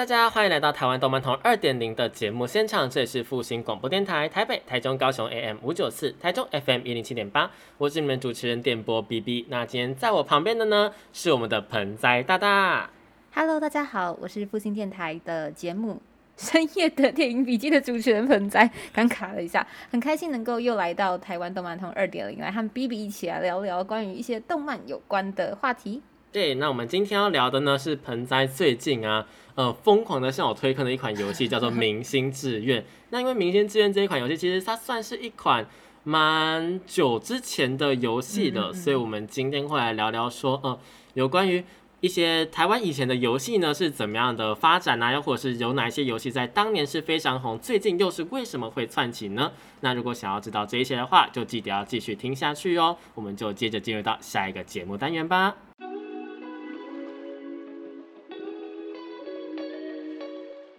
大家欢迎来到台湾动漫通二点零的节目现场，这里是复兴广播电台台北、台中、高雄 AM 五九四，台中 FM 一零七点八，我是你们主持人电波 BB。那今天在我旁边的呢，是我们的盆栽大大。Hello，大家好，我是复兴电台的节目深夜的电影笔记的主持人盆栽，刚卡了一下，很开心能够又来到台湾动漫通二点零，来和 B B 一起来聊聊关于一些动漫有关的话题。对，那我们今天要聊的呢是盆栽最近啊，呃，疯狂的向我推坑的一款游戏，叫做《明星志愿》。那因为《明星志愿》这一款游戏，其实它算是一款蛮久之前的游戏的，嗯嗯嗯所以我们今天会来聊聊说，呃，有关于一些台湾以前的游戏呢是怎么样的发展啊，又或者是有哪一些游戏在当年是非常红，最近又是为什么会窜起呢？那如果想要知道这一些的话，就记得要继续听下去哦。我们就接着进入到下一个节目单元吧。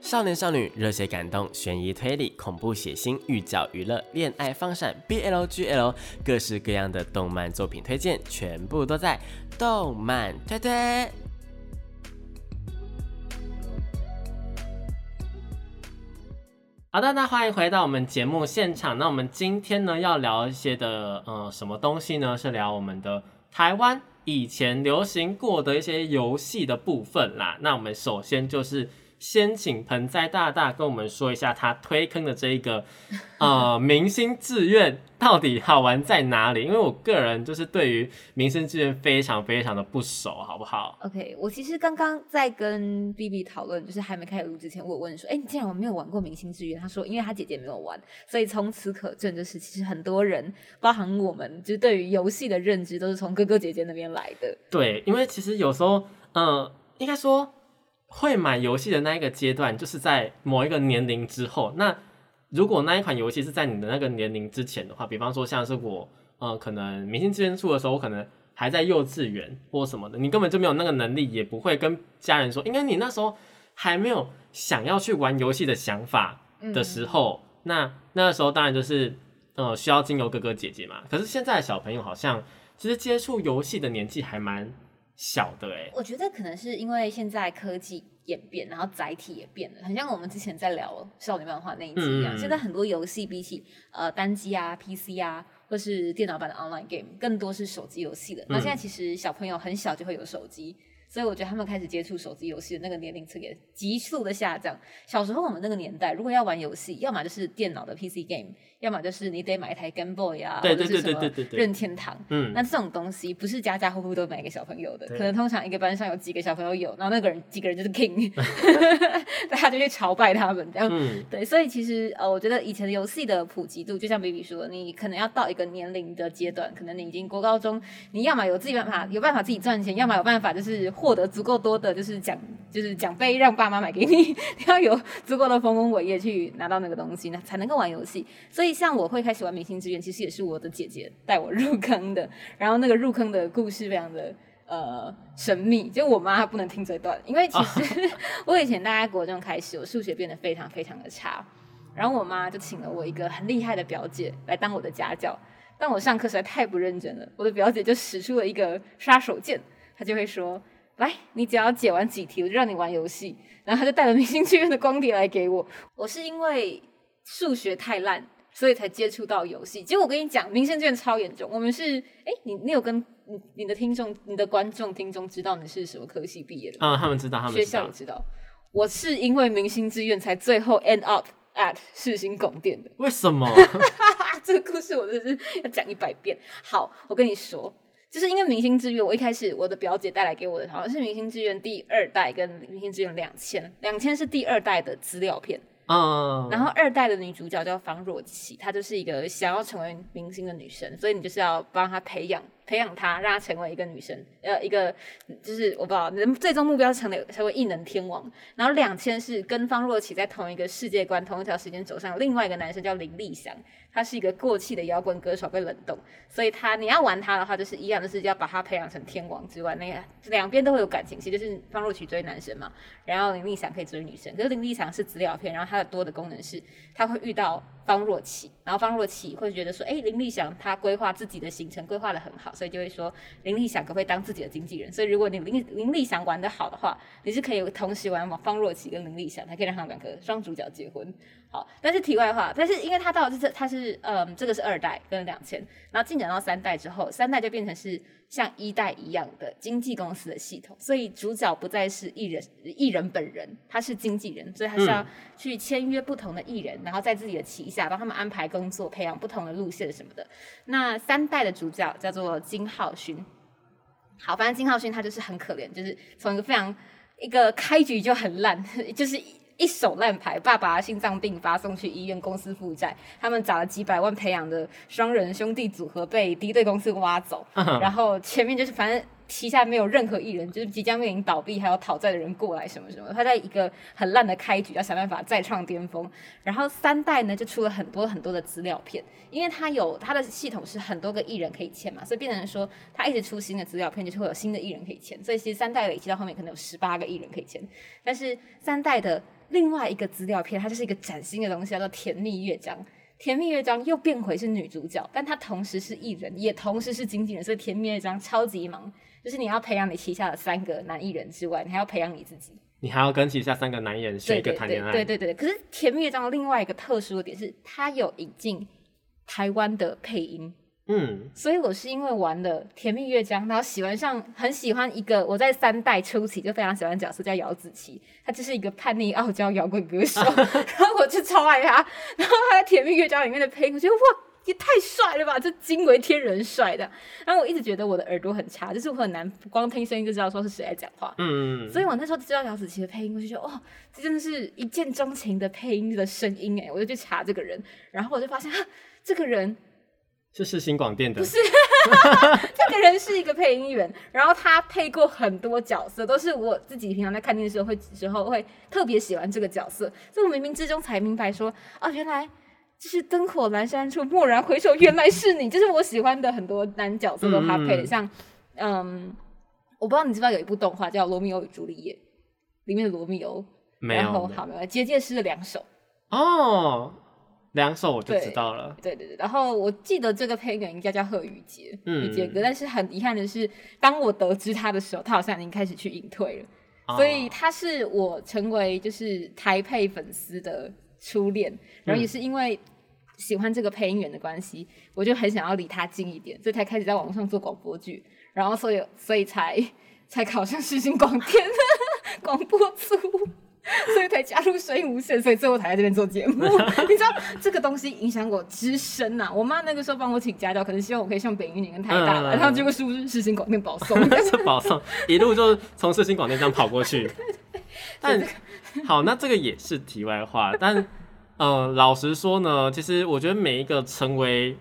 少年少女、热血感动、悬疑推理、恐怖血腥、寓教于乐、恋爱放闪、BL、GL，各式各样的动漫作品推荐，全部都在动漫推推。好的，那欢迎回到我们节目现场。那我们今天呢要聊一些的，呃，什么东西呢？是聊我们的台湾以前流行过的一些游戏的部分啦。那我们首先就是先请盆栽大大跟我们说一下他推坑的这一个呃 明星志愿到底好玩在哪里？因为我个人就是对于明星志愿非常非常的不熟，好不好？OK，我其实刚刚在跟 B B 讨论，就是还没开始录之前，我有问说，哎、你竟然我没有玩过《明星志愿》，他说，因为他姐姐没有玩，所以从此可证，就是其实很多人，包含我们，就是对于游戏的认知都是从哥哥姐姐那边来的。对，因为其实有时候，呃，应该说会买游戏的那一个阶段，就是在某一个年龄之后。那如果那一款游戏是在你的那个年龄之前的话，比方说像是我，呃，可能明星志愿出的时候，我可能还在幼稚园或什么的，你根本就没有那个能力，也不会跟家人说，因为你那时候还没有想要去玩游戏的想法的时候，那那时候当然就是呃需要经由哥哥姐姐嘛。可是现在的小朋友好像其实接触游戏的年纪还蛮小的哎、我觉得可能是因为现在科技演变，然后载体也变了，很像我们之前在聊少女漫画那一集一样。嗯现在很多游戏比起呃单机啊、PC 啊，或是电脑版的 online game，更多是手机游戏的。那现在其实小朋友很小就会有手机。所以我觉得他们开始接触手机游戏的那个年龄层也急速的下降。小时候我们那个年代，如果要玩游戏，要么就是电脑的 PC game，要么就是你得买一台 Game Boy 啊，对对对或者是什么对对对对任天堂。嗯，那这种东西不是家家户户都买给小朋友的，可能通常一个班上有几个小朋友有，然后那个人几个人就是 king，大家就去朝拜他们这样。嗯，对，所以其实呃，我觉得以前的游戏的普及度，就像 baby 说，你可能要到一个年龄的阶段，可能你已经国高中，你要么有自己办法，有办法自己赚钱，要么有办法就是获得足够多的就是奖，就是奖杯让爸妈买给你，你 要有足够的丰功伟业去拿到那个东西，那才能够玩游戏。所以像我会开始玩明星志愿，其实也是我的姐姐带我入坑的，然后那个入坑的故事非常的。呃，神秘，就我妈不能听这段，因为其实 我以前大概国中开始，我数学变得非常非常的差，然后我妈就请了我一个很厉害的表姐来当我的家教，但我上课实在太不认真了，我的表姐就使出了一个杀手锏，她就会说：“来，你只要解完几题，我就让你玩游戏。”然后他就带了明星志愿的光碟来给我。我是因为数学太烂，所以才接触到游戏。结果我跟你讲，明星志愿超严重。我们是，哎，你你有跟你你的听众、你的观众、听众知道你是什么科系毕业的吗？啊、他们知道，他们学校也，知道，我是因为明星志愿才最后 end up at 世新广电的。为什么？啊，这个故事我真是要讲一百遍。好，我跟你说，就是因为明星志愿，我一开始我的表姐带来给我的，好像是明星志愿第二代跟明星志愿两千，两千是第二代的资料片，嗯，然后二代的女主角叫方若琪，她就是一个想要成为明星的女生，所以你就是要帮她培养培养她，让她成为一个女生，呃，一个就是我不知道，最终目标是成为成为异能天王。然后两千是跟方若琪在同一个世界观、同一条时间轴上，另外一个男生叫林立祥，他是一个过气的摇滚歌手，被冷冻，所以他你要玩他的话，就是一样的是要把他培养成天王之外，那个两边都会有感情戏，就是方若琪追男生嘛，然后林立祥可以追女生，可是林立祥是资料片，然后他的多的功能是他会遇到方若琪，然后方若琪会觉得说，哎，林立祥他规划自己的行程规划的很好，所以就会说林立祥可不可以当自己的经纪人？所以如果你林林立祥玩的好的话，你是可以同时玩方若琪跟林立祥，还可以让他们两个双主角结婚。好，但是题外话，但是因为他到这他是嗯，这个是二代跟两千，然后进展到三代之后，三代就变成是像一代一样的经纪公司的系统，所以主角不再是艺人艺人本人，他是经纪人，所以他是要去签约不同的艺人，然后在自己的旗下帮他们安排工作，培养不同的路线什么的。那三代的主角叫做金浩勋，好，反正金浩勋他就是很可怜，就是从一个非常一个开局就很烂，就是。一手烂牌，爸爸心脏病发送去医院，公司负债，他们砸了几百万培养的双人兄弟组合被敌对公司挖走，然后前面就是反正旗下没有任何艺人，就是即将面临倒闭，还有讨债的人过来什么什么，他在一个很烂的开局要想办法再创巅峰，然后三代呢就出了很多很多的资料片，因为他有他的系统是很多个艺人可以签嘛，所以变成说他一直出新的资料片，就是会有新的艺人可以签，所以其实三代累积到后面可能有十八个艺人可以签，但是三代的。另外一个资料片，它就是一个崭新的东西，叫做《甜蜜乐章》。甜蜜乐章又变回是女主角，但她同时是艺人，也同时是经纪人，所以甜蜜乐章超级忙。就是你要培养你旗下的三个男艺人之外，你还要培养你自己。你还要跟旗下三个男艺人学一个谈恋爱。对对对。可是甜蜜乐章的另外一个特殊的点是，它有引进台湾的配音。嗯，所以我是因为玩了《甜蜜乐章》，然后喜欢上很喜欢一个我在三代初期就非常喜欢角色叫姚子琪，他就是一个叛逆傲娇摇滚歌手，然后我就超爱他。然后他在《甜蜜乐章》里面的配音，我觉得哇，也太帅了吧，这惊为天人帅的。然后我一直觉得我的耳朵很差，就是我很难光听声音就知道说是谁在讲话。嗯，所以我那时候知道姚子琪的配音，我就觉得哇，这真的是一见钟情的配音的声音哎，我就去查这个人，然后我就发现这个人。是世新广电的，不是，这个人是一个配音员，然后他配过很多角色，都是我自己平常在看电视时候会时候会特别喜欢这个角色，所以我冥冥之中才明白说，啊，原来就是灯火阑珊处，蓦然回首，原来是你，就是我喜欢的很多男角色都他配的，像，嗯，我不知道你知不知道有一部动画叫《罗密欧与朱丽叶》，里面的罗密欧，没有，好，没有，结界师的两手，哦。两首我就知道了。对对对，然后我记得这个配音员应该叫贺宇杰，宇杰哥。但是很遗憾的是，当我得知他的时候，他好像已经开始去隐退了。所以他是我成为就是台配粉丝的初恋，然后也是因为喜欢这个配音员的关系，我就很想要离他近一点，所以才开始在网络上做广播剧，然后所以所以才才考上世新广电 广播组。所以才加入声音无限，所以最后才在这边做节目。你知道这个东西影响我之深呐！我妈那个时候帮我请家教，可能希望我可以上北一女跟台大，然后结果是不是世新广电保送？保送，一路就从世新广电这样跑过去。但 好，那这个也是题外话。但嗯，老实说呢，其实我觉得每一个成为，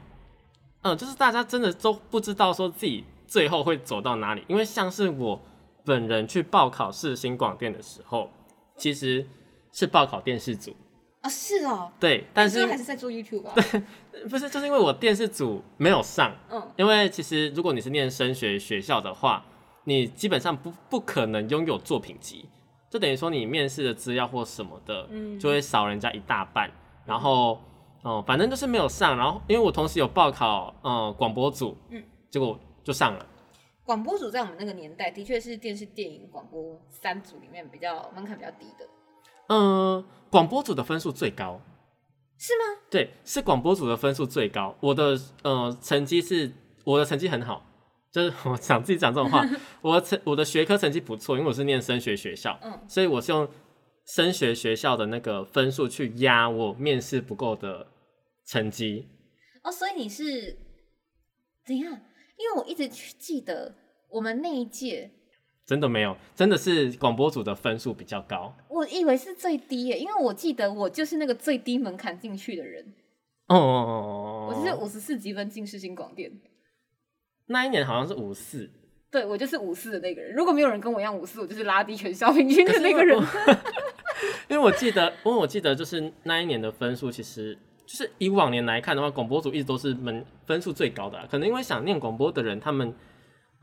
嗯，就是大家真的都不知道说自己最后会走到哪里，因为像是我本人去报考世新广电的时候。其实是报考电视组啊，是哦，对，但是还是在做 YouTube 吧？对，不是，就是因为我电视组没有上，嗯，因为其实如果你是念升学学校的话，你基本上不不可能拥有作品集，就等于说你面试的资料或什么的，嗯，就会少人家一大半。然后，哦，反正就是没有上。然后，因为我同时有报考，嗯，广播组，嗯，结果就上了。广播组在我们那个年代，的确是电视、电影、广播三组里面比较门槛比较低的。嗯，广播组的分数最高，是吗？对，是广播组的分数最高。我的呃成绩是，我的成绩很好，就是 我想自己讲这种话，我成我的学科成绩不错，因为我是念升学学校，嗯，所以我是用升学学校的那个分数去压我面试不够的成绩。哦，所以你是怎样？因为我一直记得。我们那一届真的没有，真的是广播组的分数比较高。我以为是最低耶，因为我记得我就是那个最低门槛进去的人。哦，我就是五十四积分进世新广电。那一年好像是五四，对我就是五四的那个人。如果没有人跟我一样五四，我就是拉低全校平均的那个人。因为我记得，因为我记得就是那一年的分数，其实就是以往年来看的话，广播组一直都是门分数最高的啊、可能因为想念广播的人，他们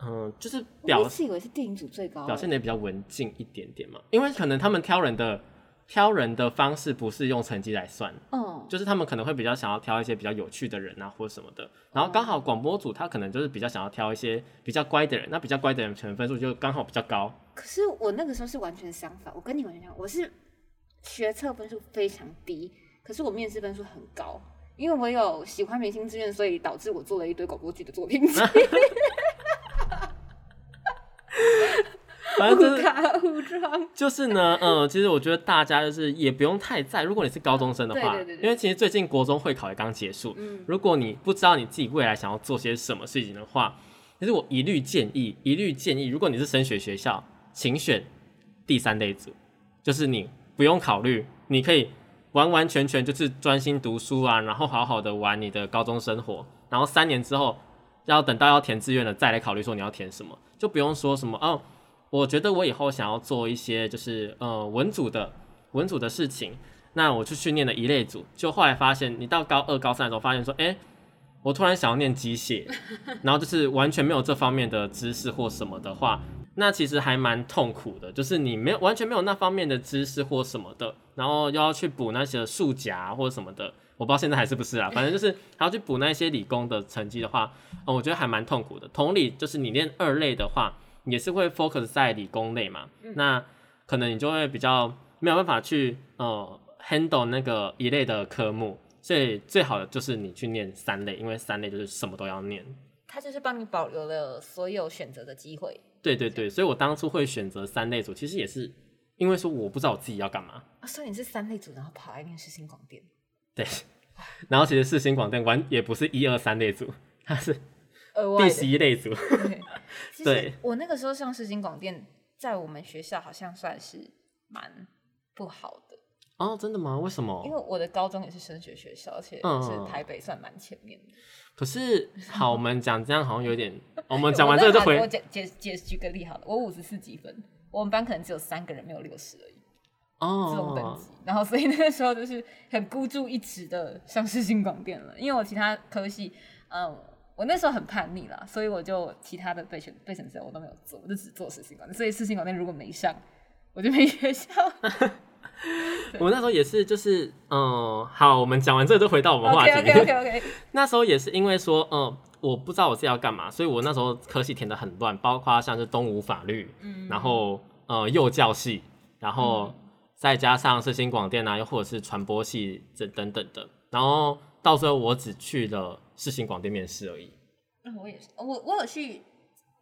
嗯、就是表我一直以为是电影组最高，表现的也比较文静一点点嘛，因为可能他们挑人的挑人的方式不是用成绩来算，嗯，就是他们可能会比较想要挑一些比较有趣的人啊，或者什么的。然后刚好广播组他可能就是比较想要挑一些比较乖的人，那比较乖的人可能分数就刚好比较高。可是我那个时候是完全相反，我跟你完全相反，我是学测分数非常低，可是我面试分数很高，因为我有喜欢明星志愿，所以导致我做了一堆广播剧的作品集，反正就是。就是呢，嗯，其实我觉得大家就是也不用太在，如果你是高中生的话，对对对对因为其实最近国中会考也刚结束，嗯如果你不知道你自己未来想要做些什么事情的话，其实我一律建议，一律建议，如果你是升学学校，请选第三类组，就是你不用考虑，你可以完完全全就是专心读书啊，然后好好的玩你的高中生活，然后三年之后要等到要填志愿了再来考虑说你要填什么，就不用说什么哦。我觉得我以后想要做一些就是呃文组的文组的事情，那我去训练了一类组，就后来发现你到高二高三的时候发现说，哎、我突然想要念机械，然后就是完全没有这方面的知识或什么的话，那其实还蛮痛苦的，就是你没有完全没有那方面的知识或什么的，然后又要去补那些数甲或者什么的，我不知道现在还是不是啊，反正就是还要去补那些理工的成绩的话，嗯，我觉得还蛮痛苦的。同理，就是你练二类的话，也是会 focus 在理工类嘛，那可能你就会比较没有办法去呃 handle 那个一类的科目，所以最好的就是你去念三类，因为三类就是什么都要念。他就是帮你保留了所有选择的机会对对对，所以我当初会选择三类组，其实也是因为说我不知道我自己要干嘛。啊，所以你是三类组，然后跑来念世新广电，对，然后其实世新广电完也不是一二三类组，它是第十一类组。对，其实我那个时候上市新广电，在我们学校好像算是蛮不好的，哦，真的吗？为什么因么？为我的高中也是升学学校，而且嗯是台北算蛮前面的。可是好，我们讲这样好像有点，我们讲完这个就回我解解解举个例好了，我五十四几分，我们班可能只有三个人没有六十而已，哦这种等哦级。然后所以那个时候就是很孤注一掷的上市新广电了，因为我其他科系，嗯。我那时候很叛逆啦，所以我就其他的备选备选生我都没有做，我就只做世新广电。所以世新广电如果没上，我就没学校。我那时候也是，就是嗯，好，我们讲完这个就回到我们话 OK 题。OK OK OK，那时候也是因为说，嗯，我不知道我自己要干嘛，所以我那时候科系填的很乱，包括像是东吴法律，嗯然后呃幼教系，然后再加上世新广电啊，又或者是传播系这等等的，然后到时候我只去了世新广电面试而已。嗯我也是，我我有去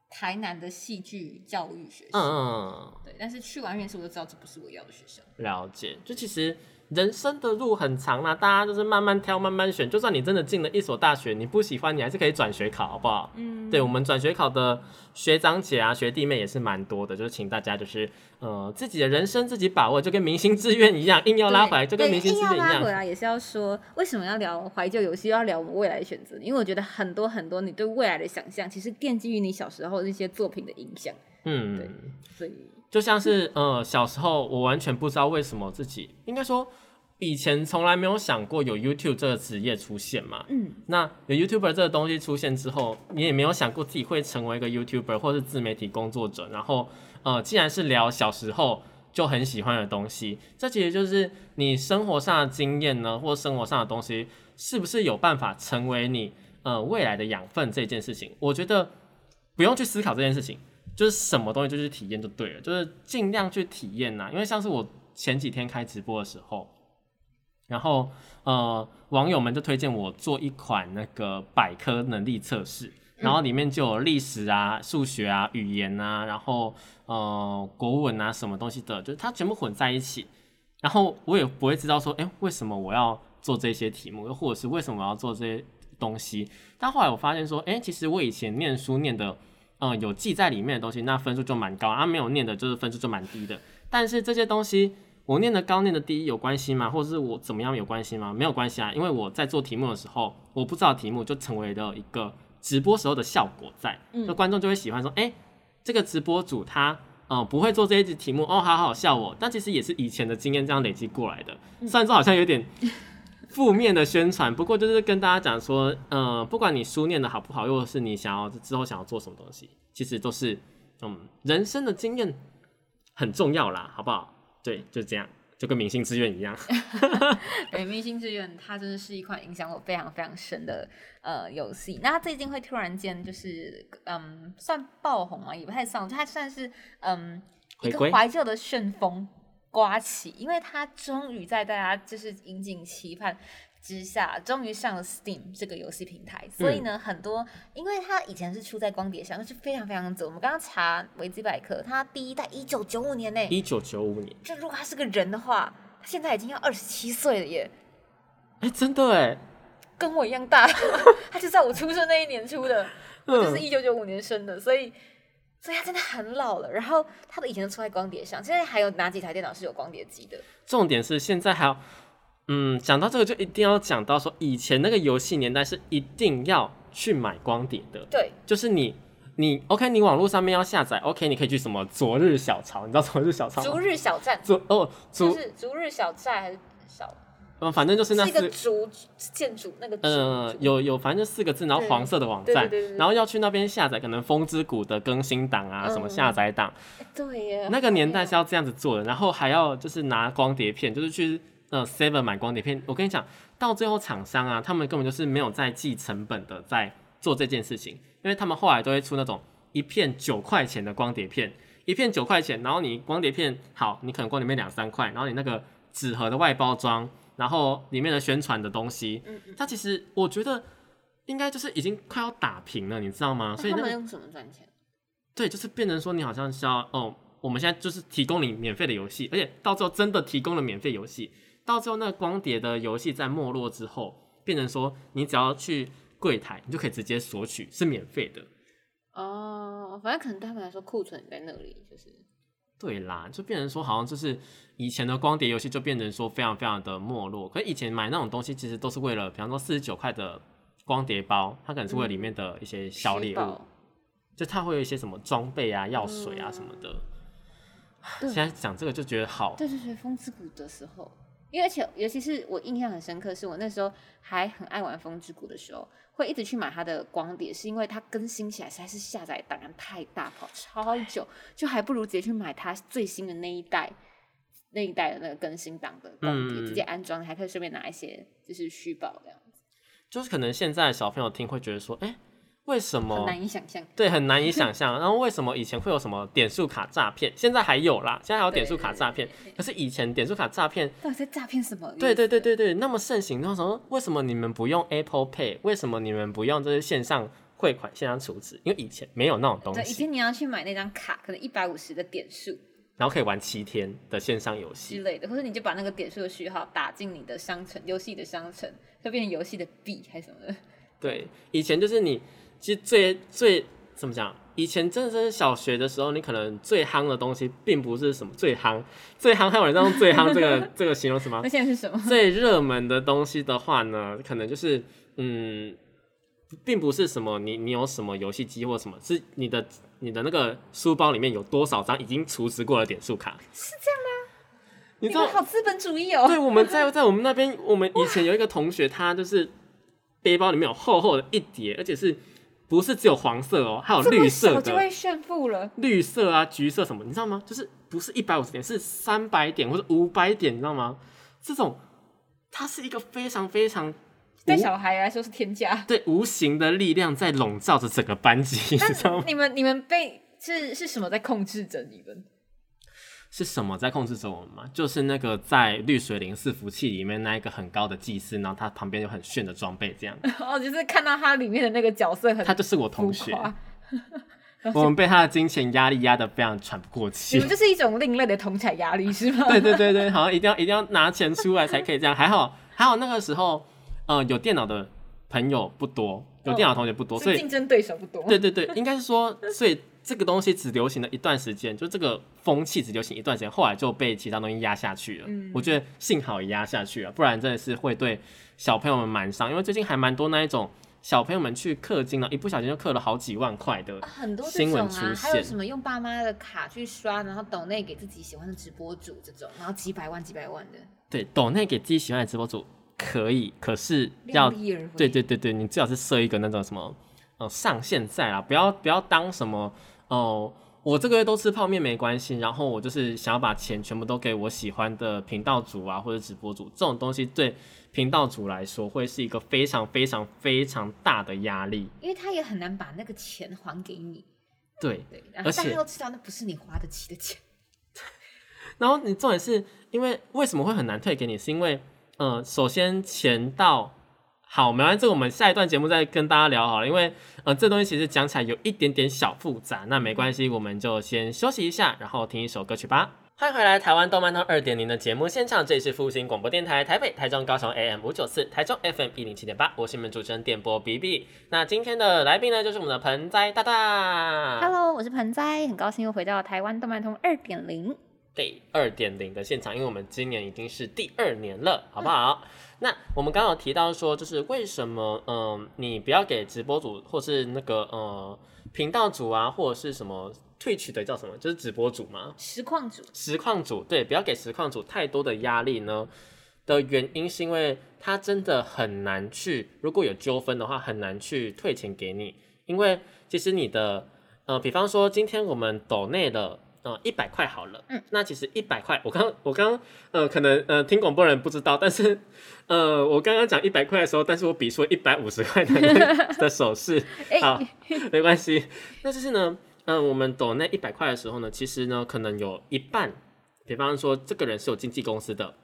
台南的戏剧教育学校，嗯嗯，对，但是去完面试我就知道这不是我要的学校。了解。就其实人生的路很长啦，大家就是慢慢挑，慢慢选。就算你真的进了一所大学，你不喜欢，你还是可以转学考，好不好？嗯，对我们转学考的学长姐啊、学弟妹也是蛮多的，就是请大家就是呃自己的人生自己把握，就跟明星志愿一样，硬要拉回来，就跟明星志愿一样。拉回来也是要说，为什么要聊怀旧游戏，要聊我们未来的选择？因为我觉得很多很多你对未来的想象，其实奠基于你小时候那些作品的影响，嗯对嗯，所以就像是呃小时候我完全不知道为什么自己应该说以前从来没有想过有 YouTube 这个职业出现嘛。嗯，那有 YouTuber 这个东西出现之后，你也没有想过自己会成为一个 YouTuber 或是自媒体工作者。然后，呃，既然是聊小时候就很喜欢的东西，这其实就是你生活上的经验呢，或生活上的东西，是不是有办法成为你呃未来的养分这件事情？我觉得不用去思考这件事情，就是什么东西就去体验就对了，就是尽量去体验呐、因为像是我前几天开直播的时候。然后呃，网友们就推荐我做一款那个百科能力测试，然后里面就有历史啊、数学啊、语言啊，然后呃国文啊什么东西的，就是它全部混在一起。然后我也不会知道说，哎，为什么我要做这些题目，又或者是为什么我要做这些东西。但后来我发现说，哎，其实我以前念书念的，嗯、有记在里面的东西，那分数就蛮高；啊，没有念的，就是分数就蛮低的。但是这些东西我念的高念的低有关系吗？或者是我怎么样有关系吗？没有关系啊，因为我在做题目的时候，我不知道题目就成为了一个直播时候的效果在，嗯那观众就会喜欢说，哎、这个直播主他。嗯，不会做这一集题目哦，好好笑哦。但其实也是以前的经验这样累积过来的。嗯虽然说好像有点负面的宣传，不过就是跟大家讲说，呃，不管你书念的好不好，又或是你想要之后想要做什么东西，其实都是嗯人生的经验很重要啦，好不好？对，就这样，就跟明星志愿一样。对，《明星志愿》它真的是一款影响我非常非常深的呃游戏。那它最近会突然间就是嗯，算爆红嘛，也不太算，它算是嗯一个怀旧的旋风刮起，因为它终于在大家就是引颈期盼。之下，终于上了 Steam 这个游戏平台，所以呢，很多因为它以前是出在光碟上，那是非常非常久。我们刚刚查维基百科，它第一代一九九五年呢，一九九五年，就如果他是个人的话，他现在已经要二十七岁了耶，哎、真的哎，跟我一样大，他就在我出生那一年出的，我就是嗯，一九九五年生的，所以所以他真的很老了。然后他的以前都出在光碟上，现在还有哪几台电脑是有光碟机的？重点是现在还有，嗯，讲到这个就一定要讲到说，以前那个游戏年代是一定要去买光碟的，对，就是你。你 OK，你网络上面要下载 OK，你可以去什么昨日小潮，你知道昨日小潮逐吗？日小站，昨哦就昨是逐日小站还是小？嗯，反正就是那四个四竹建筑那个竹呃，有有，反正就四个字，然后黄色的网站然后要去那边下载，可能风之谷的更新档啊，什么嗯下载档，哎对耶，那个年代是要要这样子做的，然后还要就是拿光碟片，就是去呃 Seven 买光碟片。我跟你讲，到最后厂商啊，他们根本就是没有在计成本的在做这件事情，因为他们后来都会出那种一片九块钱的光碟片，一片九块钱，然后你光碟片好，你可能光碟片两三块，然后你那个纸盒的外包装，然后里面的宣传的东西，它其实我觉得应该就是已经快要打平了，你知道吗？所以他们用什么赚钱？对，就是变成说你好像是要哦，我们现在就是提供你免费的游戏，而且到最后真的提供了免费游戏，到最后那个光碟的游戏在没落之后，变成说你只要去柜台，你就可以直接索取，是免费的。哦，反正可能对他们来说库存在那里，就是对啦，就变成说好像就是以前的光碟游戏就变成说非常非常的没落，可是以前买那种东西其实都是为了，比方说四十九块的光碟包，它可能是为了里面的一些小礼物，就它会有一些什么装备啊、药水啊什么的。对。现在讲这个就觉得好，对对对，风之谷的时候，因为而且尤其是我印象很深刻，是我那时候还很爱玩风之谷的时候，会一直去买它的光碟，是因为它更新起来实在是下载档案太大，跑超久，就还不如直接去买它最新的那一代。那一代的那个更新档的光碟、嗯直接安装，还可以顺便拿一些就是虚宝这样子，就是可能现在小朋友听会觉得说，哎、为什很么？难以想象。对，很难以想象。然后为什么以前会有什么点数卡诈骗？现在还有啦，现在还有点数卡诈骗。可是以前点数卡诈骗，到底在诈骗什么？对对对对对，那么盛行。然后说，为什么你们不用 Apple Pay？为什么你们不用这些线上汇款、线上储值？因为以前没有那种东西对，以，前你要去买那张卡，可能一百五十的点数然后可以玩七天的线上游戏之。类的，或者你就把那个点数的序号打进你的商城，游戏的商城，会变成游戏的币还是什么的。对，以前就是你其实最最怎么讲？以前真的是小学的时候，你可能最夯的东西，并不是什么最夯，最夯还有人在用最夯这个 这个形容词吗那？现在是什么？最热门的东西的话呢，可能就是嗯，并不是什么你你有什么游戏机或什么，是你的你的那个书包里面有多少张已经储值过的点数卡？是这样吗？你你知道们好资本主义哦。对，我们在在我们那边，我们以前有一个同学，他就是背包里面有厚厚的一叠，而且是不是只有黄色哦，还有绿色的，小就会炫富了，绿色啊、橘色什么，你知道吗？就是不是一百五十点，是三百点或者五百点，你知道吗？这种它是一个非常非常对小孩来说是天价。对无形的力量在笼罩着整个班级，你知道吗？你们你们被是是什么在控制着你们？是什么在控制着我们吗？就是那个在绿水灵伺服器里面那一个很高的祭司，然后他旁边有很炫的装备，这样，哦，就是看到他里面的那个角色很他就是我同学。我们被他的金钱压力压得非常喘不过气你。们就是一种另类的同产压力是吗？对对对对，好像一定要一定要拿钱出来才可以这样。还好还好那个时候，呃，有电脑的朋友不多，有电脑同学不多，所以竞争对手不多。对对对，应该是说，所以这个东西只流行了一段时间，就这个风气只流行一段时间，后来就被其他东西压下去了。嗯我觉得幸好也压下去了，不然真的是会对小朋友们蛮伤，因为最近还蛮多那一种小朋友们去氪金了，一不小心就氪了好几万块的啊很多新闻出现。还有什么用爸妈的卡去刷，然后抖内给自己喜欢的直播主这种，然后几百万几百万的，对，抖内给自己喜欢的直播主可以，可是要。对对对对，你最好是设一个那种什么呃上限在啦，不要不要当什么哦、我这个月都吃泡面没关系，然后我就是想要把钱全部都给我喜欢的频道主啊或者直播主，这种东西对频道主来说会是一个非常非常非常大的压力。因为他也很难把那个钱还给你，对，对，而且大家都知道那不是你花得起的钱。然后你重点是因为为什么会很难退给你？是因为呃，首先钱到好，没关系，这个我们下一段节目再跟大家聊好了。因为呃，这东西其实讲起来有一点点小复杂，那没关系，我们就先休息一下，然后听一首歌曲吧。欢迎回来，台湾动漫通二点零的节目现场，这里是复兴广播电台台北、台中、高雄 AM 五九四，台中 FM 一零七点八，我是你们主持人电波 B B。那今天的来宾呢，就是我们的盆栽大大。Hello，我是盆栽，很高兴又回到台湾动漫通二点零。对二点零的现场，因为我们今年已经是第二年了，好不好？那我们刚刚有提到说，就是为什么，嗯、你不要给直播组或是那个呃频道组啊，或者是什么 Twitch 的叫什么，就是直播组吗，实况组。实况组，对，不要给实况组太多的压力呢。的原因是因为他真的很难去，如果有纠纷的话，很难去退钱给你，因为其实你的呃，比方说今天我们抖内的呃一百块好了，嗯，那其实一百块，我刚我刚呃可能呃听广播人不知道，但是呃我刚刚讲一百块的时候，但是我比出一百五十块的 的手势，哎好，没关系。那就是呢，嗯、我们抖那一百块的时候呢，其实呢，可能有一半，比方说这个人是有经纪公司的，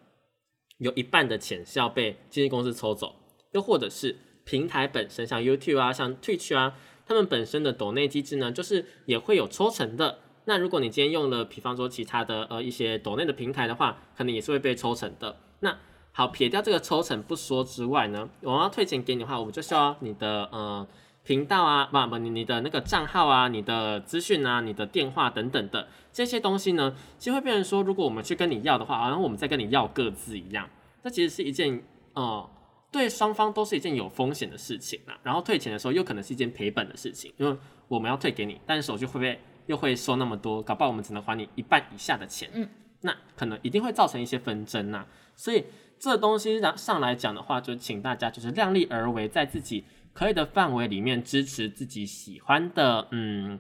有一半的钱是要被经纪公司抽走，又或者是平台本身，像 YouTube 啊，像 Twitch 啊，他们本身的抖内机制呢，就是也会有抽成的。那如果你今天用了，比方说其他的呃一些抖内的平台的话，可能也是会被抽成的。那好，撇掉这个抽成不说之外呢，我们要退钱给你的话，我们就需要你的呃频道啊，不不，你你的那个账号啊，你的资讯啊，你的电话等等的这些东西呢，其实会变成说，如果我们去跟你要的话，好像我们在跟你要各自一样，这其实是一件呃对双方都是一件有风险的事情啦。然后退钱的时候又可能是一件赔本的事情，因为我们要退给你，但是手续会不会又会收那么多？搞不好我们只能还你一半以下的钱，嗯，那可能一定会造成一些纷争呐。所以这东西上上来讲的话，就请大家就是量力而为，在自己可以的范围里面支持自己喜欢的，嗯。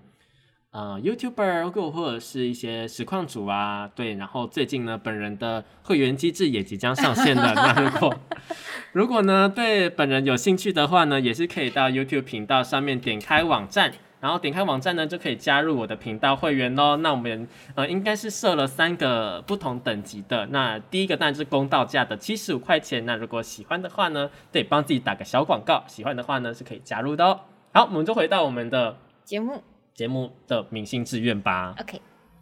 呃，YouTuber 或或者是一些实况主啊，对，然后最近呢，本人的会员机制也即将上线了。那如果 如果呢对本人有兴趣的话呢，也是可以到 YouTube 频道上面点开网站，然后点开网站呢就可以加入我的频道会员喽。那我们呃应该是设了三个不同等级的，那第一个当然是公道价的七十五块钱。那如果喜欢的话呢，对，帮自己打个小广告，喜欢的话呢是可以加入的哦。好，我们就回到我们的节目节目的明星志愿吧。OK，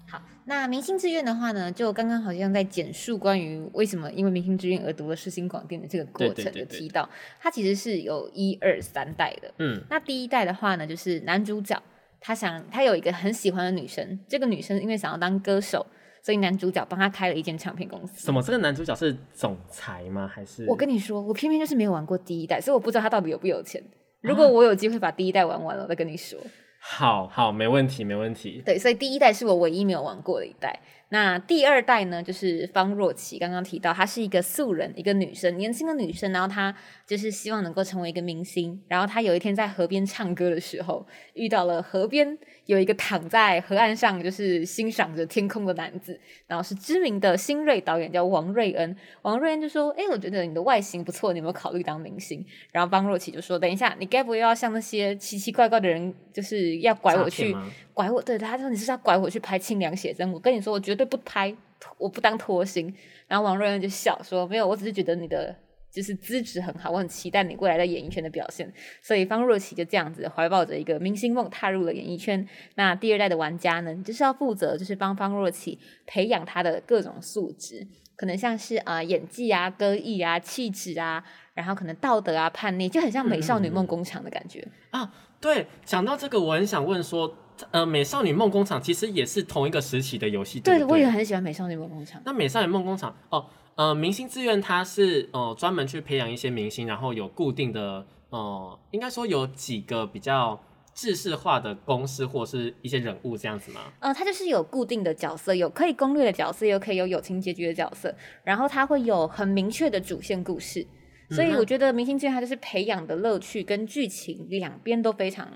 好，那明星志愿的话呢，就刚刚好像在简述关于为什么因为明星志愿而读了世新广电的这个过程，对对对对有提到它其实是有一二三代的。嗯，那第一代的话呢，就是男主角他想他有一个很喜欢的女生，这个女生因为想要当歌手，所以男主角帮他开了一间唱片公司。什么？这个男主角是总裁吗？还是我跟你说，我偏偏就是没有玩过第一代，所以我不知道他到底有不有钱。如果我有机会把第一代玩完了，我再跟你说。好好，没问题，没问题。对，所以第一代是我唯一没有玩过的一代。那第二代呢，就是方若琪，刚刚提到她是一个素人，一个女生，年轻的女生，然后她就是希望能够成为一个明星。然后她有一天在河边唱歌的时候，遇到了河边有一个躺在河岸上，就是欣赏着天空的男子，然后是知名的新锐导演，叫王瑞恩。王瑞恩就说：“哎，我觉得你的外形不错，你有没有考虑当明星？”然后方若琪就说：“等一下，你该不会要像那些奇奇怪怪的人，就是要拐我去拐我？对，他说你是要拐我去拍清凉写真？我跟你说，我绝对不拍，我不当拖星。”然后王瑞恩就笑说：“没有，我只是觉得你的。”就是资质很好，我很期待你未来在演艺圈的表现，所以方若琪就这样子怀抱着一个明星梦踏入了演艺圈。那第二代的玩家呢，就是要负责就是帮方若琪培养她的各种素质，可能像是啊、呃演技啊、歌艺啊、气质啊，然后可能道德啊、叛逆，就很像美少女梦工厂的感觉。啊，对，讲到这个，我很想问说，呃，美少女梦工厂其实也是同一个时期的游戏，对我也很喜欢美少女梦工厂。那美少女梦工厂哦，呃，明星志愿它是呃专门去培养一些明星，然后有固定的呃，应该说有几个比较制式化的公司或是一些人物这样子吗？呃，它就是有固定的角色，有可以攻略的角色，有可以有友情结局的角色，然后它会有很明确的主线故事。所以我觉得《明星志愿》它就是培养的乐趣跟剧情两边都非常，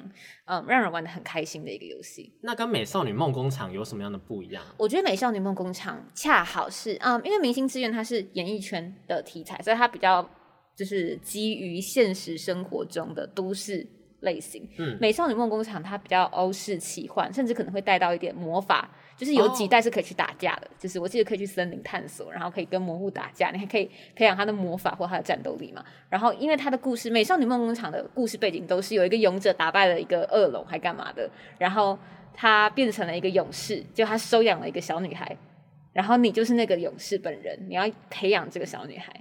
嗯，让人玩的很开心的一个游戏。那跟美少女梦工厂有什么样的不一样？我觉得《美少女梦工厂》恰好是，嗯，因为《明星志愿》它是演艺圈的题材，所以它比较就是基于现实生活中的都市类型。嗯美少女梦工厂》它比较欧式奇幻，甚至可能会带到一点魔法，就是有几哦代是可以去打架的。就是我记得可以去森林探索，然后可以跟魔物打架，你还可以培养他的魔法或他的战斗力嘛。然后因为他的故事，《美少女梦工厂》的故事背景都是有一个勇者打败了一个恶龙，还干嘛的，然后他变成了一个勇士，就他收养了一个小女孩。然后你就是那个勇士本人，你要培养这个小女孩，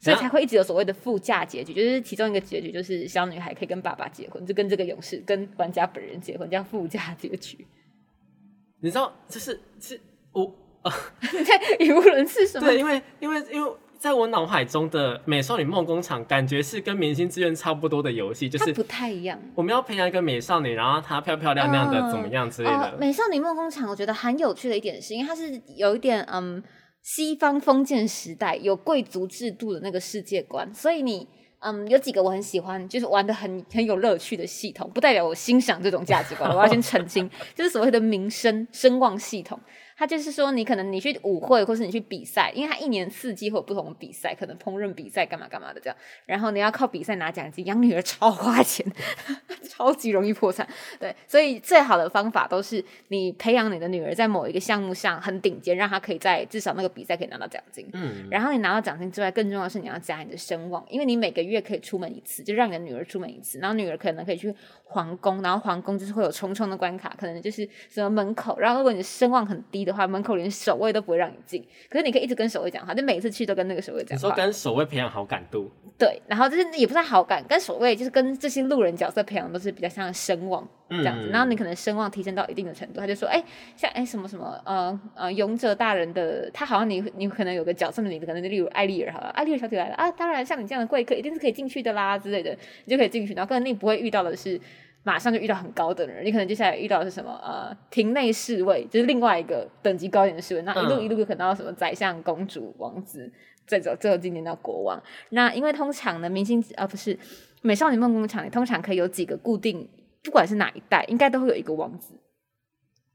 所以才会一直有所谓的附加结局，就是其中一个结局就是小女孩可以跟爸爸结婚，就跟这个勇士跟玩家本人结婚，叫附加结局。你知道，就是是我你在 语无伦次什么？对，因为因为因为在我脑海中的美少女梦工厂，感觉是跟明星志愿差不多的游戏，就是不太一样。我们要培养一个美少女，然后她漂漂亮亮的，嗯怎么样之类哦的。美少女梦工厂，我觉得很有趣的一点是，因为它是有一点嗯西方封建时代有贵族制度的那个世界观，所以你。嗯，有几个我很喜欢，就是玩的很很有乐趣的系统，不代表我欣赏这种价值观。我要先澄清，就是所谓的名声声望系统，它就是说你可能你去舞会或是你去比赛，因为他一年四季会有不同的比赛，可能烹饪比赛干嘛干嘛的这样，然后你要靠比赛拿奖金，养女儿超花钱，超级容易破产。对，所以最好的方法都是你培养你的女儿在某一个项目上很顶尖，让她可以在至少那个比赛可以拿到奖金。嗯，然后你拿到奖金之外，更重要的是你要加你的声望，因为你每个月可以出门一次，就让你的女儿出门一次，然后女儿可能可以去皇宫，然后皇宫就是会有重重的关卡，可能就是什么门口，然后如果你的声望很低的话，门口连守卫都不会让你进，可是你可以一直跟守卫讲话，就每次去都跟那个守卫你说讲话。跟守卫培养好感度，对，然后就是也不是好感，跟守卫就是跟这些路人角色培养都是比较像声望这样子。嗯然后你可能声望提升到一定的程度，他就说，哎，像哎什么什么呃呃勇者大人的，他好像你你可能有个角色的名字，可能例如艾丽尔好了，艾丽尔小姐来了啊，当然像你这样的贵客一定是可以进去的啦之类的，你就可以进去。然后可能你不会遇到的是。马上就遇到很高等的人，你可能接下来遇到的是什么？呃，庭内侍卫，就是另外一个等级高一点的侍卫。那一路嗯一路可能到什么宰相、公主、王子，再走最后今年到国王。那因为通常呢，明星啊不是美少女梦工厂，你通常可以有几个固定，不管是哪一代，应该都会有一个王子。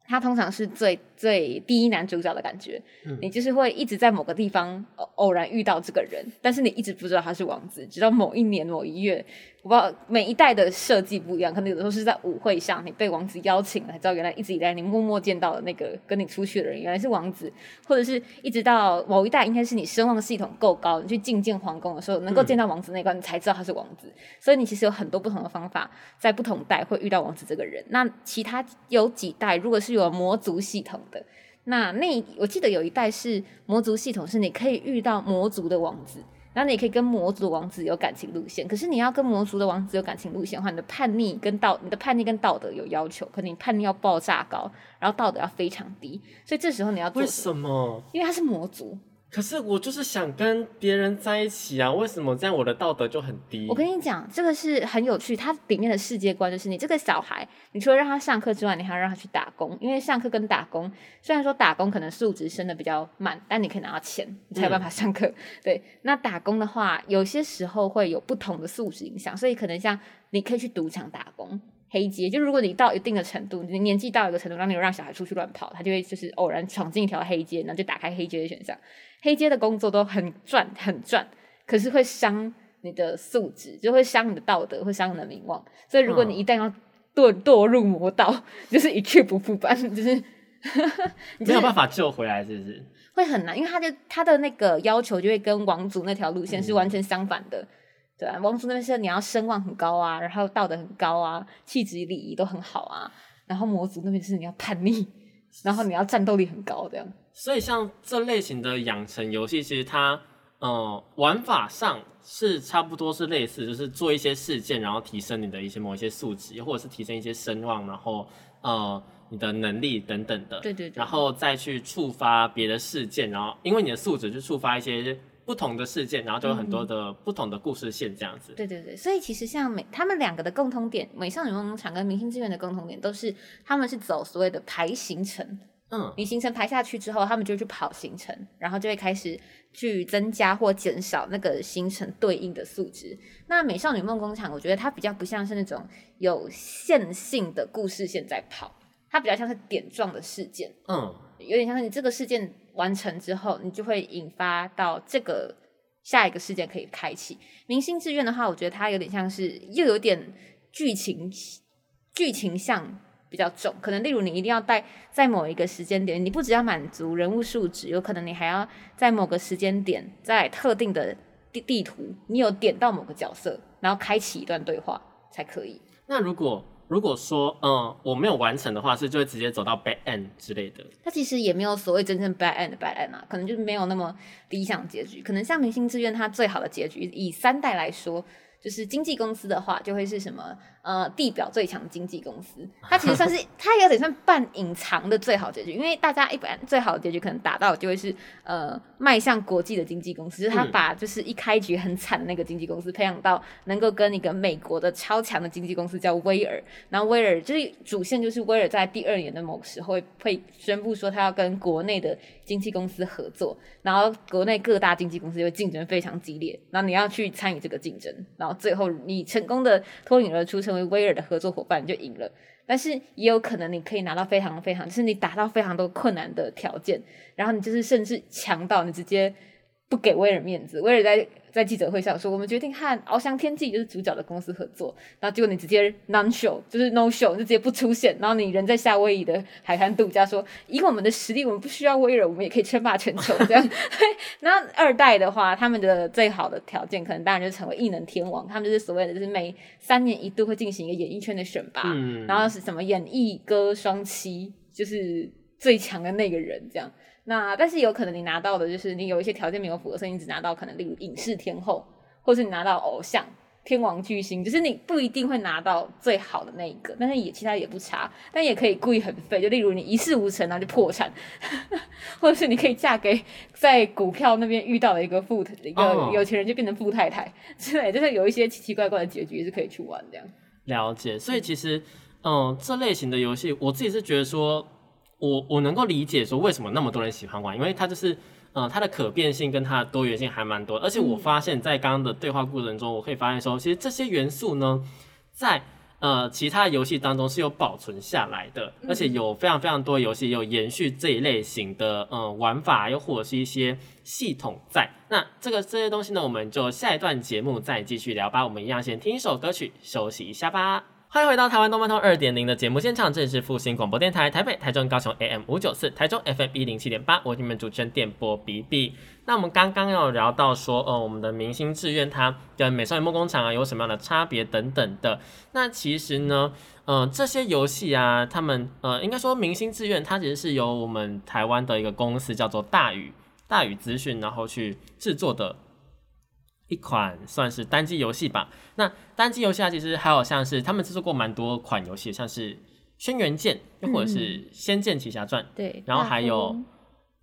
他通常是最最第一男主角的感觉，嗯你就是会一直在某个地方偶偶然遇到这个人，但是你一直不知道他是王子，直到某一年某一月，我不知道每一代的设计不一样，可能有的时候是在舞会上你被王子邀请了，才知道原来一直以来你默默见到的那个跟你出去的人原来是王子，或者是一直到某一代应该是你声望系统够高，你去觐见皇宫的时候能够见到王子那一关，你才知道他是王子。所以你其实有很多不同的方法，在不同代会遇到王子这个人。那其他有几代如果是有魔族系统的，那那我记得有一代是魔族系统，是你可以遇到魔族的王子。然后你也可以跟魔族王子有感情路线，可是你要跟魔族的王子有感情路线的话，你的叛逆跟道，你的叛逆跟道德有要求，可能你叛逆要爆炸高，然后道德要非常低，所以这时候你要做？什么？因为他是魔族，可是我就是想跟别人在一起啊，为什么这样我的道德就很低？我跟你讲，这个是很有趣。它里面的世界观就是，你这个小孩，你除了让他上课之外，你还要让他去打工。因为上课跟打工，虽然说打工可能素质升的比较慢，但你可以拿到钱，你才有办法上课。对，那打工的话，有些时候会有不同的素质影响，所以可能像你可以去赌场打工。黑街，就如果你到一定的程度，你年纪到一个程度，让你有让小孩出去乱跑，他就会就是偶然闯进一条黑街，然后就打开黑街的选项。黑街的工作都很赚，很赚，可是会伤你的素质，就会伤你的道德，会伤你的名望。所以如果你一旦要堕堕入魔道，就是一去不复返，就是 没有办法救回来，是不是？会很难，因为他的他的那个要求就会跟王族那条路线是完全相反的。对啊，王族那边是你要声望很高啊，然后道德很高啊，气质礼仪都很好啊，然后魔族那边是你要叛逆，然后你要战斗力很高这样。所以像这类型的养成游戏，其实它呃玩法上是差不多是类似，就是做一些事件，然后提升你的一些某一些素质，或者是提升一些声望，然后呃你的能力等等的。对对对然后再去触发别的事件，然后因为你的素质去触发一些不同的事件，然后就有很多的不同的故事线这样子。对对对，所以其实像美他们两个的共通点，美少女梦工厂跟明星志愿的共同点都是他们是走所谓的排行程。嗯，你行程排下去之后，他们就去跑行程，然后就会开始去增加或减少那个行程对应的数值。那美少女梦工厂，我觉得它比较不像是那种有线性的故事线在跑，它比较像是点状的事件。嗯，有点像是你这个事件完成之后，你就会引发到这个下一个事件可以开启。明星志愿的话，我觉得它有点像是又有点剧情剧情向比较重，可能例如你一定要在在某一个时间点，你不只要满足人物数值，有可能你还要在某个时间点，在特定的地地图，你有点到某个角色，然后开启一段对话才可以。那如果如果说嗯我没有完成的话，是就会直接走到 bad end 之类的。它其实也没有所谓真正 bad end 的 bad end 啊，可能就是没有那么理想结局。可能像明星志愿，它最好的结局，以三代来说，就是经纪公司的话，就会是什么呃地表最强经纪公司。它其实 算是它有点算半隐藏的最好结局，因为大家一般最好的结局可能达到的就会是呃迈向国际的经纪公司，就是他嗯把就是一开局很惨的那个经纪公司培养到能够跟一个美国的超强的经纪公司叫威尔，然后威尔就是主线就是威尔在第二年的某个时候会会宣布说他要跟国内的经纪公司合作，然后国内各大经纪公司就会竞争非常激烈，然后你要去参与这个竞争，然后最后你成功的脱颖而出成为威尔的合作伙伴，就赢了。但是也有可能你可以拿到非常非常，就是你达到非常多困难的条件，然后你就是甚至强到你直接不给威尔面子。威尔在在记者会上说，我们决定和翱翔天际就是主角的公司合作，然后结果你直接 non show，就是 no show，就直接不出现，然后你人在夏威夷的海滩度假，说以我们的实力，我们不需要威尔，我们也可以称霸全球这样。然后二代的话，他们的最好的条件，可能当然就是成为异能天王，他们就是所谓的就是每三年一度会进行一个演艺圈的选拔，嗯然后是什么演艺歌双栖，就是最强的那个人这样。那但是有可能你拿到的就是你有一些条件没有符合，所以你只拿到可能例如影视天后，或是你拿到偶像。天王巨星，就是你不一定会拿到最好的那一个，但是也其他也不差，但也可以故意很废，就例如你一事无成，然后就破产，或者是你可以嫁给在股票那边遇到的一个富一个哦有钱人，就变成富太太 之类，就是有一些奇奇怪怪的结局是可以去玩这样。了解，所以其实，嗯，这类型的游戏，我自己是觉得说，我我能够理解说为什么那么多人喜欢玩，因为它就是，呃，它的可变性跟它的多元性还蛮多，而且我发现，在刚刚的对话过程中，我可以发现说，其实这些元素呢，在呃其他游戏当中是有保存下来的，而且有非常非常多游戏有延续这一类型的呃玩法，又或者是一些系统在。那这个这些东西呢，我们就下一段节目再继续聊吧。我们一样先听一首歌曲休息一下吧。欢迎回到台湾动漫通二点零的节目现场，这里是复兴广播电台台北、台中、高雄 AM 五九四，台中 FM 一零七点八，我是你们主持人电波 B B。那我们刚刚有聊到说，呃，我们的明星志愿它跟美少女梦工厂啊有什么样的差别等等的。那其实呢，呃，这些游戏啊，他们呃，应该说明星志愿它其实是由我们台湾的一个公司叫做大宇大宇资讯，然后去制作的一款算是单机游戏吧。那单机游戏啊，其实还有像是他们制作过蛮多款游戏，像是《轩辕剑》，又或者是《仙剑奇侠传》对，然后还有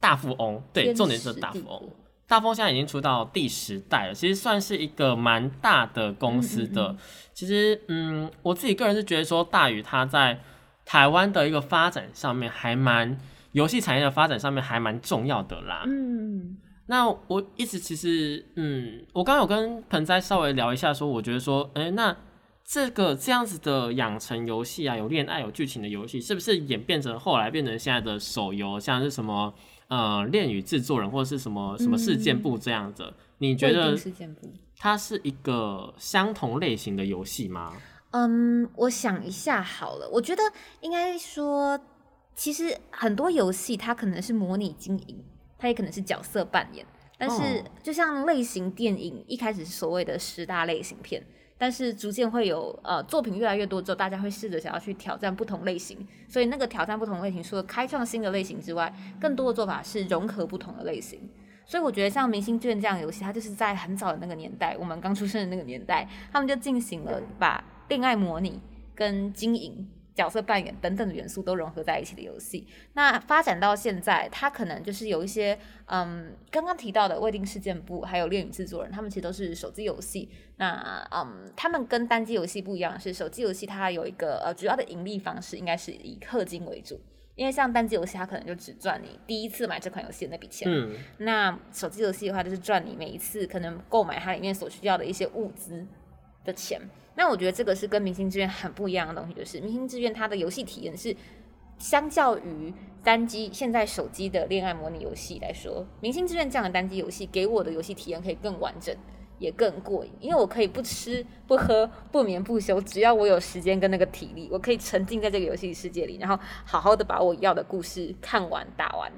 大富翁，对，重点是大富翁。大富翁现在已经出到第十代了，其实算是一个蛮大的公司的。嗯其实，嗯，我自己个人是觉得说，大宇它在台湾的一个发展上面还蛮游戏产业的发展上面还蛮重要的啦。嗯，那我一直其实，嗯，我刚刚有跟盆栽稍微聊一下，说我觉得说，哎、那这个这样子的养成游戏啊，有恋爱有剧情的游戏，是不是演变成后来变成现在的手游，像是什么呃恋与制作人或者是什么什么事件部这样子？你觉得。它是一个相同类型的游戏吗？嗯，我想一下好了，我觉得应该说，其实很多游戏它可能是模拟经营，它也可能是角色扮演。但是哦，就像类型电影一开始是所谓的十大类型片，但是逐渐会有呃作品越来越多之后，大家会试着想要去挑战不同类型。所以那个挑战不同类型，除了开创新的类型之外，更多的做法是融合不同的类型。所以我觉得像《明星志愿》这样游戏，它就是在很早的那个年代，我们刚出生的那个年代，他们就进行了把恋爱模拟跟经营角色扮演等等的元素都融合在一起的游戏。那发展到现在，它可能就是有一些，嗯，刚刚提到的未定事件部，还有恋与制作人，他们其实都是手机游戏。那，嗯，他们跟单机游戏不一样，是手机游戏它有一个呃主要的盈利方式，应该是以氪金为主。因为像单机游戏，它可能就只赚你第一次买这款游戏的那笔钱。嗯，那手机游戏的话，就是赚你每一次可能购买它里面所需要的一些物资的钱。那我觉得这个是跟明星志愿很不一样的东西，就是明星志愿它的游戏体验是相较于单机现在手机的恋爱模拟游戏来说，明星志愿这样的单机游戏给我的游戏体验可以更完整，也更过瘾，因为我可以不吃不喝不眠不休，只要我有时间跟那个体力，我可以沉浸在这个游戏世界里，然后好好的把我要的故事看完打完。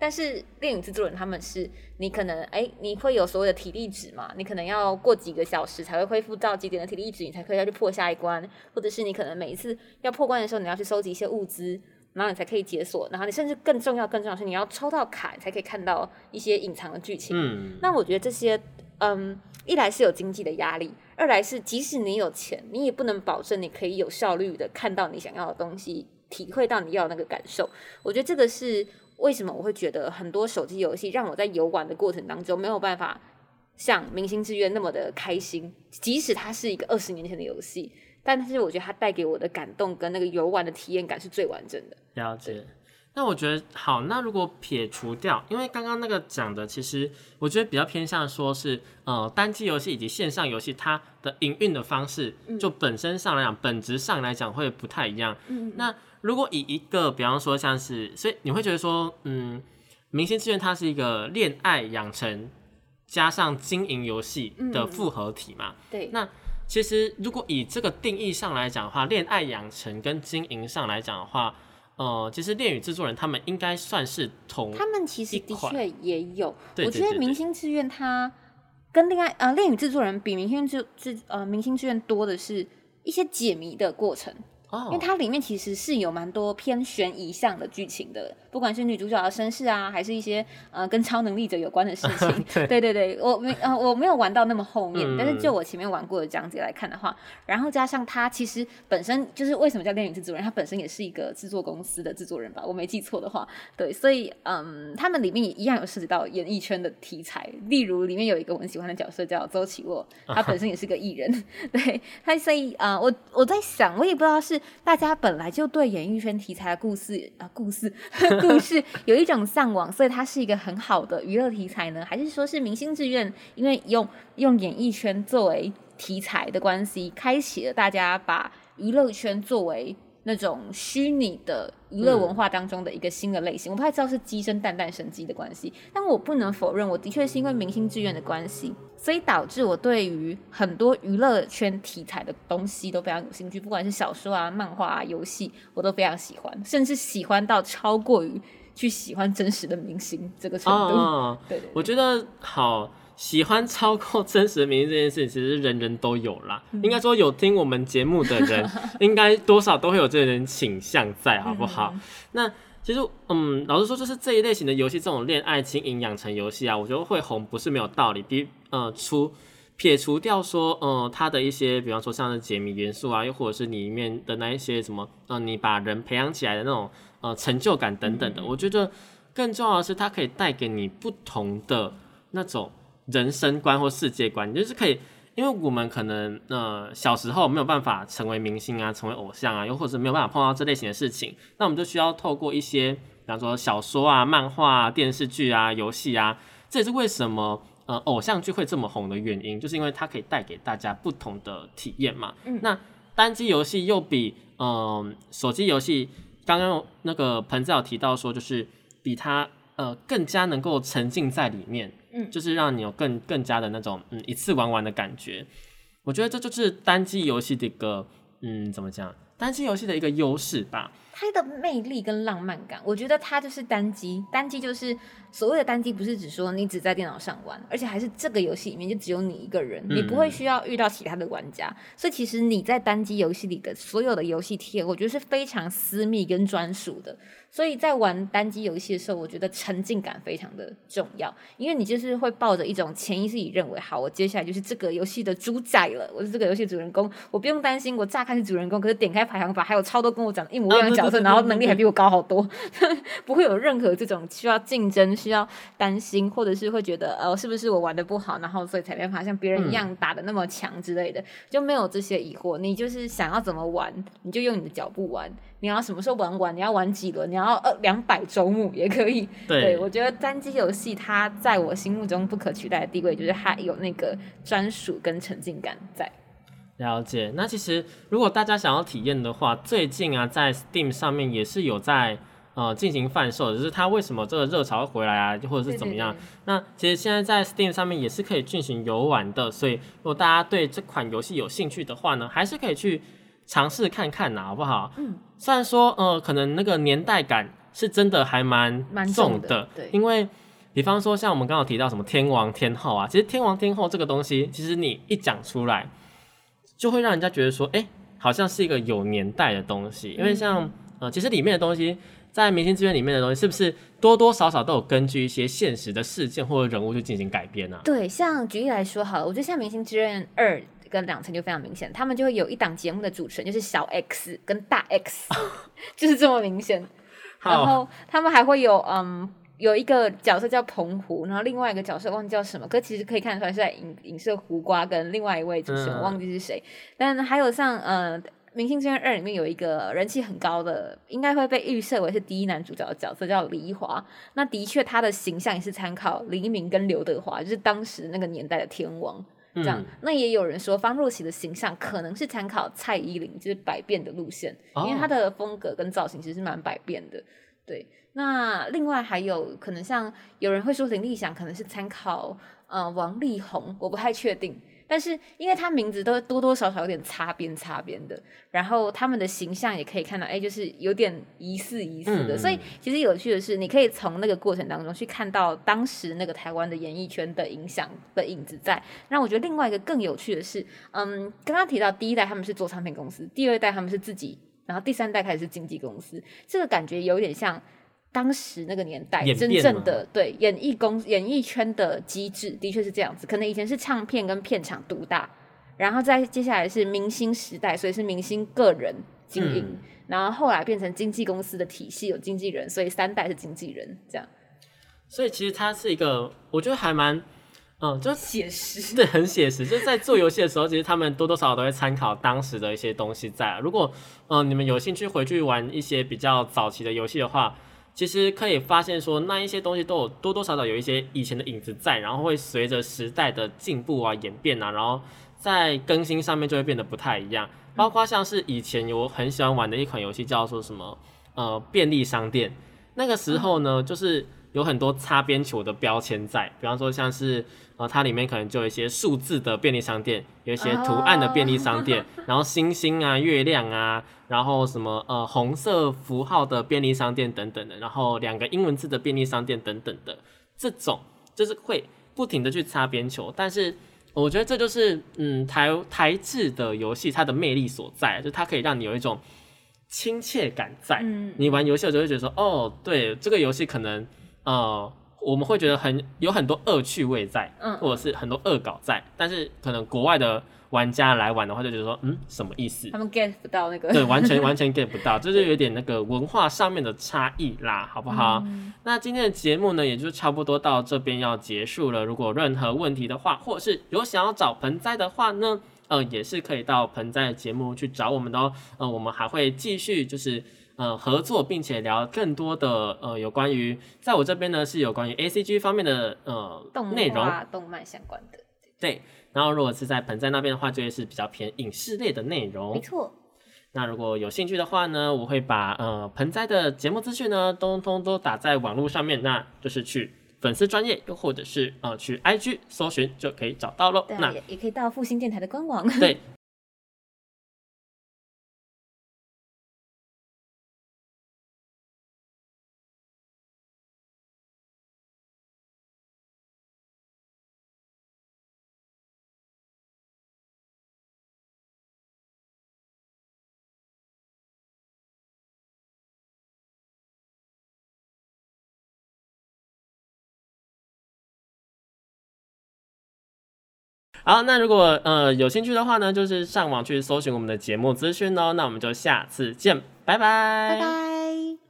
但是电影制作人他们是，你可能哎，你会有所谓的体力值嘛？你可能要过几个小时才会恢复到几点的体力值，你才可以要去破下一关，或者是你可能每一次要破关的时候，你要去收集一些物资，然后你才可以解锁，然后你甚至更重要、更重要是你要抽到卡，才可以看到一些隐藏的剧情。嗯，那我觉得这些，嗯，一来是有经济的压力，二来是即使你有钱，你也不能保证你可以有效率的看到你想要的东西，体会到你要的那个感受。我觉得这个是。为什么我会觉得很多手机游戏让我在游玩的过程当中没有办法像《明星志愿》那么的开心？即使它是一个二十年前的游戏，但是我觉得它带给我的感动跟那个游玩的体验感是最完整的。了解。那我觉得好，那如果撇除掉，因为刚刚那个讲的，其实我觉得比较偏向说是呃单机游戏以及线上游戏，它的营运的方式就本身上来讲，本质上来讲会不太一样。嗯，那如果以一个比方说像是，所以你会觉得说，嗯，明星志愿它是一个恋爱养成加上经营游戏的复合体嘛？对。那其实如果以这个定义上来讲的话，恋爱养成跟经营上来讲的话。呃，其实恋与制作人他们应该算是同，他们其实的确也有。我觉得明星志愿它跟恋爱呃恋与制作人比明星志志呃明星志愿多的是一些解谜的过程。因为它里面其实是有蛮多偏悬疑向的剧情的，不管是女主角的身世啊，还是一些呃跟超能力者有关的事情。对对对，我没呃我没有玩到那么后面，但是就我前面玩过的章节来看的话，然后加上它其实本身就是为什么叫电影制作人，它本身也是一个制作公司的制作人吧，我没记错的话，对，所以嗯，他们里面也一样有涉及到演艺圈的题材，例如里面有一个我很喜欢的角色叫周启沃，他本身也是个艺人，对他，所以啊，我我在想，我也不知道是。大家本来就对演艺圈题材的故事啊，故事 故事有一种向往，所以它是一个很好的娱乐题材呢？还是说是明星志愿，因为用用演艺圈作为题材的关系，开启了大家把娱乐圈作为？那种虚拟的娱乐文化当中的一个新的类型，我不太知道是鸡生蛋蛋生鸡的关系，但我不能否认，我的确是因为明星志愿的关系，所以导致我对于很多娱乐圈题材的东西都非常有兴趣，不管是小说啊、漫画啊、游戏，我都非常喜欢，甚至喜欢到超过于去喜欢真实的明星这个程度。对对，我觉得好。喜欢超过真实的名这件事情，其实人人都有啦。应该说，有听我们节目的人，应该多少都会有这种倾向在，好不好？那其实，嗯，老实说，就是这一类型的游戏，这种恋爱经营养成游戏啊，我觉得会红不是没有道理。比呃，除撇除掉说，呃，它的一些，比方说像是解谜元素啊，又或者是里面的那一些什么，呃，你把人培养起来的那种呃成就感等等的，我觉得更重要的是，它可以带给你不同的那种。人生观或世界观，就是可以，因为我们可能呃小时候没有办法成为明星啊，成为偶像啊，又或者没有办法碰到这类型的事情，那我们就需要透过一些，比方说小说啊、漫画、啊、电视剧啊、游戏啊，这也是为什么呃偶像剧会这么红的原因，就是因为它可以带给大家不同的体验嘛。嗯。那单机游戏又比嗯手机游戏，刚刚那个彭子有提到说，就是比它呃更加能够沉浸在里面。就是让你有更更加的那种嗯一次玩完的感觉，我觉得这就是单机游戏的一个嗯怎么讲，单机游戏的一个优势吧。它的魅力跟浪漫感，我觉得它就是单机，单机就是所谓的单机，不是只说你只在电脑上玩，而且还是这个游戏里面就只有你一个人，你不会需要遇到其他的玩家，所以其实你在单机游戏里的所有的游戏体验，我觉得是非常私密跟专属的。所以在玩单机游戏的时候，我觉得沉浸感非常的重要，因为你就是会抱着一种潜意识里认为，好，我接下来就是这个游戏的主宰了，我是这个游戏主人公，我不用担心我乍看是主人公，可是点开排行榜还有超多跟我长得一模一样的角色，然后能力还比 我高好多，不会有任何这种需要竞争、需要担心，或者是会觉得呃是不是我玩的不好，然后所以才没办法像别人一样打的那么强之类的，就没有这些疑惑。你就是想要怎么玩，你就用你的脚步玩。你要什么时候玩完？你要玩几轮？你要呃两百周目也可以。对我觉得单机游戏它在我心目中不可取代的地位，就是它有那个专属跟沉浸感在。了解。那其实如果大家想要体验的话，最近啊，在 Steam 上面也是有在呃进行贩售的，就是它为什么这个热潮会回来啊，或者是怎么样？对对对那其实现在在 Steam 上面也是可以进行游玩的，所以如果大家对这款游戏有兴趣的话呢，还是可以去尝试看看呐，好不好？嗯。虽然说呃，可能那个年代感是真的还蛮蛮重重的对因为。比方说，像我们刚刚有提到什么天王天后啊，其实天王天后这个东西，其实你一讲出来，就会让人家觉得说，哎、好像是一个有年代的东西。因为像呃，其实里面的东西，在明星志愿里面的东西，是不是多多少少都有根据一些现实的事件或者人物去进行改编啊？对，像举例来说好了，我觉得像《明星志愿二》跟两层就非常明显，他们就会有一档节目的主持人就是小 X 跟大 X，就是这么明显。然，后他们还会有嗯。有一个角色叫澎湖，然后另外一个角色忘记叫什么，可其实可以看得出来是在影影射胡瓜跟另外一位主持人，忘记是谁。但还有像呃《明星志愿二》里面有一个人气很高的，应该会被预设为是第一男主角的角色叫黎华。那的确他的形象也是参考黎明跟刘德华，就是当时那个年代的天王。这样，嗯那也有人说方若琪的形象可能是参考蔡依林，就是百变的路线，哦因为她的风格跟造型其实是蛮百变的。对，那另外还有可能像有人会说林立祥可能是参考呃王力宏，我不太确定。但是因为他名字都多多少少有点擦边擦边的，然后他们的形象也可以看到，哎，就是有点疑似疑似的。嗯所以其实有趣的是，你可以从那个过程当中去看到当时那个台湾的演艺圈的影响的影子在。那我觉得另外一个更有趣的是，嗯，刚刚提到第一代他们是做唱片公司，第二代他们是自己，然后第三代开始是经纪公司，这个感觉有点像。当时那个年代，真正的对演艺公演艺圈的机制的确是这样子。可能以前是唱片跟片场独大，然后再接下来是明星时代，所以是明星个人经营，嗯然后后来变成经纪公司的体系，有经纪人，所以三代是经纪人这样。所以其实它是一个，我觉得还蛮，嗯，就写实，对，很写实。就是在做游戏的时候，其实他们多多少少都会参考当时的一些东西在啊。如果嗯、呃你们有兴趣回去玩一些比较早期的游戏的话，其实可以发现说那一些东西都有多多少少有一些以前的影子在，然后会随着时代的进步啊、演变啊，然后在更新上面就会变得不太一样。包括像是以前我很喜欢玩的一款游戏叫做什么呃便利商店，那个时候呢，就是有很多擦边球的标签在，比方说像是呃它里面可能就有一些数字的便利商店，有一些图案的便利商店，然后星星啊、月亮啊，然后什么呃红色符号的便利商店等等的，然后两个英文字的便利商店等等的，这种就是会不停的去擦边球，但是。我觉得这就是嗯台台制的游戏它的魅力所在，就它可以让你有一种亲切感在。嗯，你玩游戏的时候会觉得说，哦，对，这个游戏可能呃我们会觉得很有很多恶趣味在，嗯或者是很多恶搞在，但是可能国外的玩家来玩的话，就觉得说，嗯，什么意思？他们 get 不到那个，对，完全 完全 get 不到，这就有点那个文化上面的差异啦，好不好？嗯那今天的节目呢，也就差不多到这边要结束了。如果任何问题的话，或者是有想要找盆栽的话呢，呃，也是可以到盆栽的节目去找我们的哦。呃，我们还会继续就是呃合作，并且聊更多的呃有关于在我这边呢是有关于 A C G 方面的呃动内容。画、动漫相关的，对，然后如果是在盆栽那边的话，就会是比较偏影视类的内容。没错。那如果有兴趣的话呢，我会把呃盆栽的节目资讯呢，通通都打在网络上面，那就是去粉丝专业，又或者是呃去 IG 搜寻就可以找到喽。那也也可以到复兴电台的官网。对。好，那如果呃有兴趣的话呢，就是上网去搜寻我们的节目资讯哦。那我们就下次见，拜拜，拜拜。